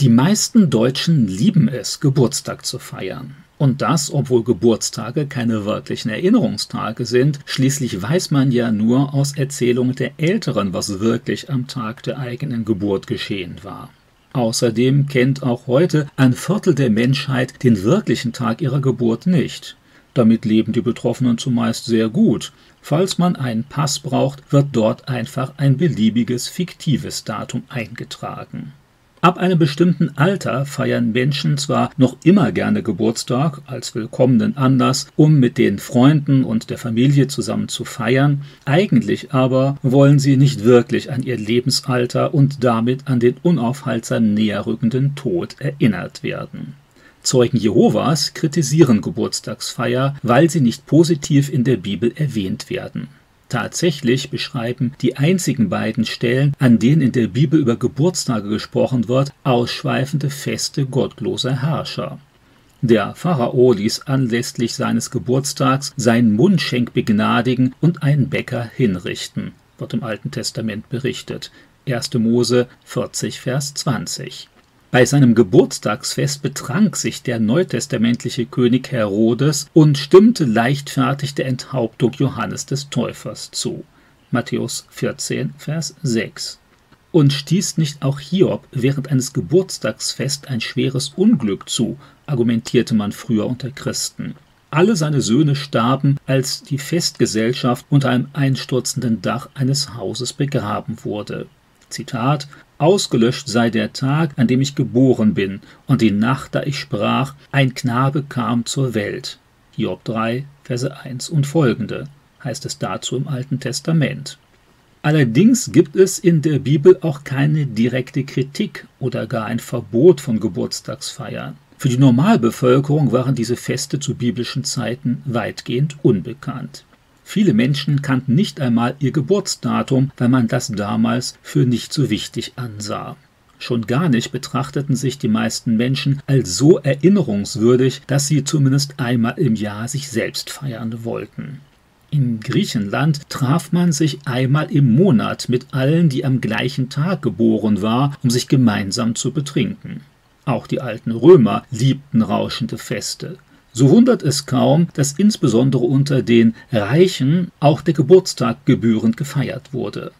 Die meisten Deutschen lieben es, Geburtstag zu feiern. Und das, obwohl Geburtstage keine wirklichen Erinnerungstage sind. Schließlich weiß man ja nur aus Erzählungen der Älteren, was wirklich am Tag der eigenen Geburt geschehen war. Außerdem kennt auch heute ein Viertel der Menschheit den wirklichen Tag ihrer Geburt nicht. Damit leben die Betroffenen zumeist sehr gut. Falls man einen Pass braucht, wird dort einfach ein beliebiges fiktives Datum eingetragen. Ab einem bestimmten Alter feiern Menschen zwar noch immer gerne Geburtstag als willkommenen Anlass, um mit den Freunden und der Familie zusammen zu feiern, eigentlich aber wollen sie nicht wirklich an ihr Lebensalter und damit an den unaufhaltsam näherrückenden Tod erinnert werden. Zeugen Jehovas kritisieren Geburtstagsfeier, weil sie nicht positiv in der Bibel erwähnt werden. Tatsächlich beschreiben die einzigen beiden Stellen, an denen in der Bibel über Geburtstage gesprochen wird, ausschweifende Feste gottloser Herrscher. Der Pharao ließ anlässlich seines Geburtstags seinen Mundschenk begnadigen und einen Bäcker hinrichten, wird im Alten Testament berichtet. 1. Mose 40, Vers 20. Bei seinem Geburtstagsfest betrank sich der neutestamentliche König Herodes und stimmte leichtfertig der Enthauptung Johannes des Täufers zu. Matthäus 14, Vers 6. Und stieß nicht auch Hiob während eines Geburtstagsfests ein schweres Unglück zu, argumentierte man früher unter Christen. Alle seine Söhne starben, als die Festgesellschaft unter einem einstürzenden Dach eines Hauses begraben wurde. Zitat Ausgelöscht sei der Tag, an dem ich geboren bin, und die Nacht, da ich sprach, ein Knabe kam zur Welt. Hiob 3, Verse 1 und folgende, heißt es dazu im Alten Testament. Allerdings gibt es in der Bibel auch keine direkte Kritik oder gar ein Verbot von Geburtstagsfeiern. Für die Normalbevölkerung waren diese Feste zu biblischen Zeiten weitgehend unbekannt. Viele Menschen kannten nicht einmal ihr Geburtsdatum, weil man das damals für nicht so wichtig ansah. Schon gar nicht betrachteten sich die meisten Menschen als so erinnerungswürdig, dass sie zumindest einmal im Jahr sich selbst feiern wollten. In Griechenland traf man sich einmal im Monat mit allen, die am gleichen Tag geboren war, um sich gemeinsam zu betrinken. Auch die alten Römer liebten rauschende Feste. So wundert es kaum, dass insbesondere unter den Reichen auch der Geburtstag gebührend gefeiert wurde.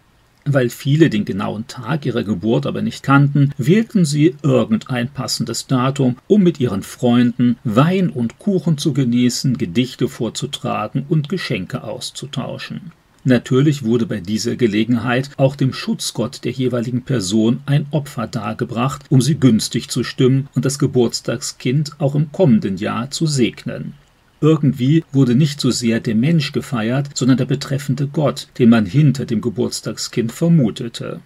Weil viele den genauen Tag ihrer Geburt aber nicht kannten, wählten sie irgendein passendes Datum, um mit ihren Freunden Wein und Kuchen zu genießen, Gedichte vorzutragen und Geschenke auszutauschen. Natürlich wurde bei dieser Gelegenheit auch dem Schutzgott der jeweiligen Person ein Opfer dargebracht, um sie günstig zu stimmen und das Geburtstagskind auch im kommenden Jahr zu segnen. Irgendwie wurde nicht so sehr der Mensch gefeiert, sondern der betreffende Gott, den man hinter dem Geburtstagskind vermutete.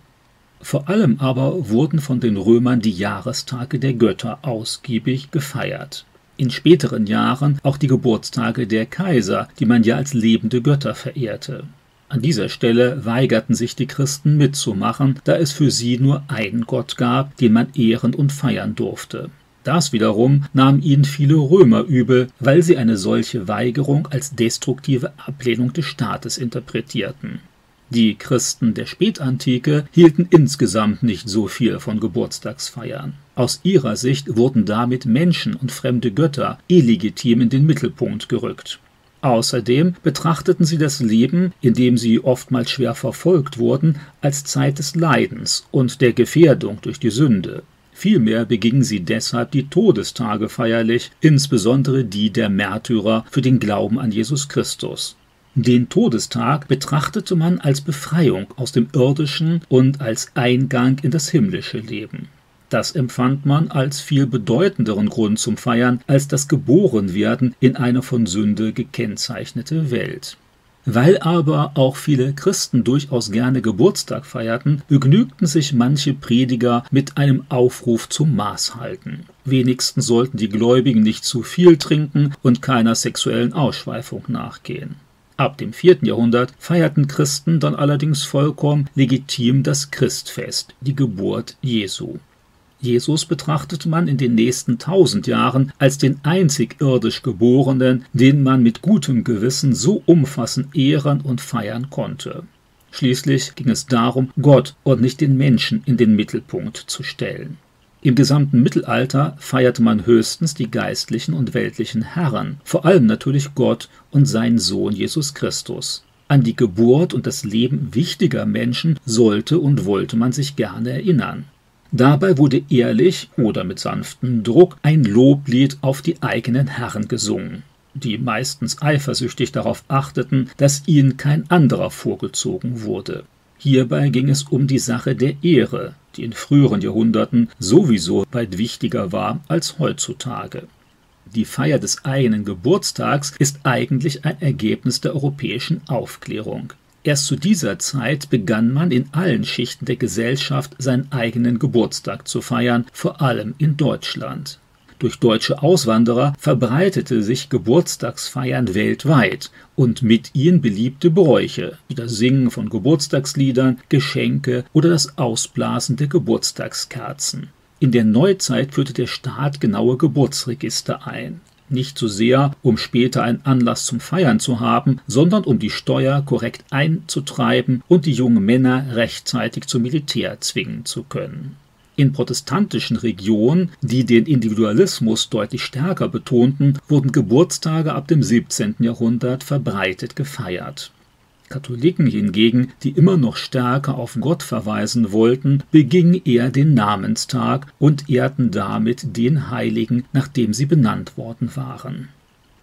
Vor allem aber wurden von den Römern die Jahrestage der Götter ausgiebig gefeiert. In späteren Jahren auch die Geburtstage der Kaiser, die man ja als lebende Götter verehrte. An dieser Stelle weigerten sich die Christen mitzumachen, da es für sie nur einen Gott gab, den man ehren und feiern durfte. Das wiederum nahmen ihnen viele Römer übel, weil sie eine solche Weigerung als destruktive Ablehnung des Staates interpretierten. Die Christen der Spätantike hielten insgesamt nicht so viel von Geburtstagsfeiern. Aus ihrer Sicht wurden damit Menschen und fremde Götter illegitim in den Mittelpunkt gerückt. Außerdem betrachteten sie das Leben, in dem sie oftmals schwer verfolgt wurden, als Zeit des Leidens und der Gefährdung durch die Sünde. Vielmehr begingen sie deshalb die Todestage feierlich, insbesondere die der Märtyrer für den Glauben an Jesus Christus. Den Todestag betrachtete man als Befreiung aus dem irdischen und als Eingang in das himmlische Leben. Das empfand man als viel bedeutenderen Grund zum Feiern als das Geborenwerden in eine von Sünde gekennzeichnete Welt. Weil aber auch viele Christen durchaus gerne Geburtstag feierten, begnügten sich manche Prediger mit einem Aufruf zum Maßhalten. Wenigstens sollten die Gläubigen nicht zu viel trinken und keiner sexuellen Ausschweifung nachgehen. Ab dem vierten Jahrhundert feierten Christen dann allerdings vollkommen legitim das Christfest, die Geburt Jesu. Jesus betrachtete man in den nächsten tausend Jahren als den einzig irdisch Geborenen, den man mit gutem Gewissen so umfassend ehren und feiern konnte. Schließlich ging es darum, Gott und nicht den Menschen in den Mittelpunkt zu stellen. Im gesamten Mittelalter feierte man höchstens die geistlichen und weltlichen Herren, vor allem natürlich Gott und seinen Sohn Jesus Christus. An die Geburt und das Leben wichtiger Menschen sollte und wollte man sich gerne erinnern. Dabei wurde ehrlich oder mit sanftem Druck ein Loblied auf die eigenen Herren gesungen, die meistens eifersüchtig darauf achteten, dass ihnen kein anderer vorgezogen wurde. Hierbei ging es um die Sache der Ehre, die in früheren Jahrhunderten sowieso weit wichtiger war als heutzutage. Die Feier des eigenen Geburtstags ist eigentlich ein Ergebnis der europäischen Aufklärung. Erst zu dieser Zeit begann man in allen Schichten der Gesellschaft seinen eigenen Geburtstag zu feiern, vor allem in Deutschland. Durch deutsche Auswanderer verbreitete sich Geburtstagsfeiern weltweit und mit ihnen beliebte Bräuche, wie das Singen von Geburtstagsliedern, Geschenke oder das Ausblasen der Geburtstagskerzen. In der Neuzeit führte der Staat genaue Geburtsregister ein nicht so sehr, um später einen Anlass zum Feiern zu haben, sondern um die Steuer korrekt einzutreiben und die jungen Männer rechtzeitig zum Militär zwingen zu können. In protestantischen Regionen, die den Individualismus deutlich stärker betonten, wurden Geburtstage ab dem 17. Jahrhundert verbreitet gefeiert. Katholiken hingegen, die immer noch stärker auf Gott verweisen wollten, begingen eher den Namenstag und ehrten damit den Heiligen, nach dem sie benannt worden waren.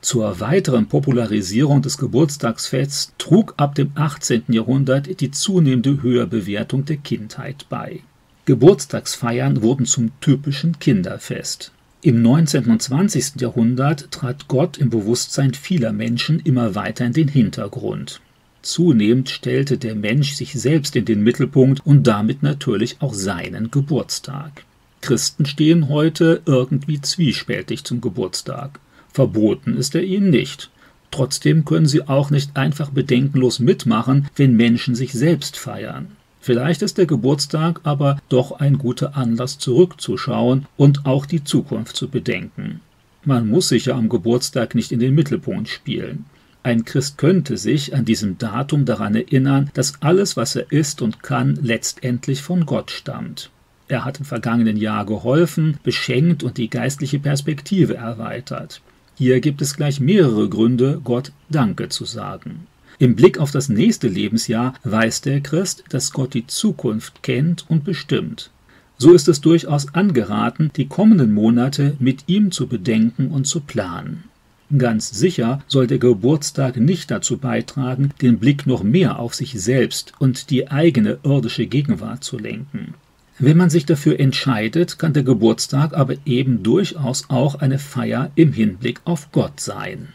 Zur weiteren Popularisierung des Geburtstagsfests trug ab dem 18. Jahrhundert die zunehmende Höherbewertung der Kindheit bei. Geburtstagsfeiern wurden zum typischen Kinderfest. Im 19. und 20. Jahrhundert trat Gott im Bewusstsein vieler Menschen immer weiter in den Hintergrund. Zunehmend stellte der Mensch sich selbst in den Mittelpunkt und damit natürlich auch seinen Geburtstag. Christen stehen heute irgendwie zwiespältig zum Geburtstag. Verboten ist er ihnen nicht. Trotzdem können sie auch nicht einfach bedenkenlos mitmachen, wenn Menschen sich selbst feiern. Vielleicht ist der Geburtstag aber doch ein guter Anlass zurückzuschauen und auch die Zukunft zu bedenken. Man muss sich ja am Geburtstag nicht in den Mittelpunkt spielen. Ein Christ könnte sich an diesem Datum daran erinnern, dass alles, was er ist und kann, letztendlich von Gott stammt. Er hat im vergangenen Jahr geholfen, beschenkt und die geistliche Perspektive erweitert. Hier gibt es gleich mehrere Gründe, Gott Danke zu sagen. Im Blick auf das nächste Lebensjahr weiß der Christ, dass Gott die Zukunft kennt und bestimmt. So ist es durchaus angeraten, die kommenden Monate mit ihm zu bedenken und zu planen. Ganz sicher soll der Geburtstag nicht dazu beitragen, den Blick noch mehr auf sich selbst und die eigene irdische Gegenwart zu lenken. Wenn man sich dafür entscheidet, kann der Geburtstag aber eben durchaus auch eine Feier im Hinblick auf Gott sein.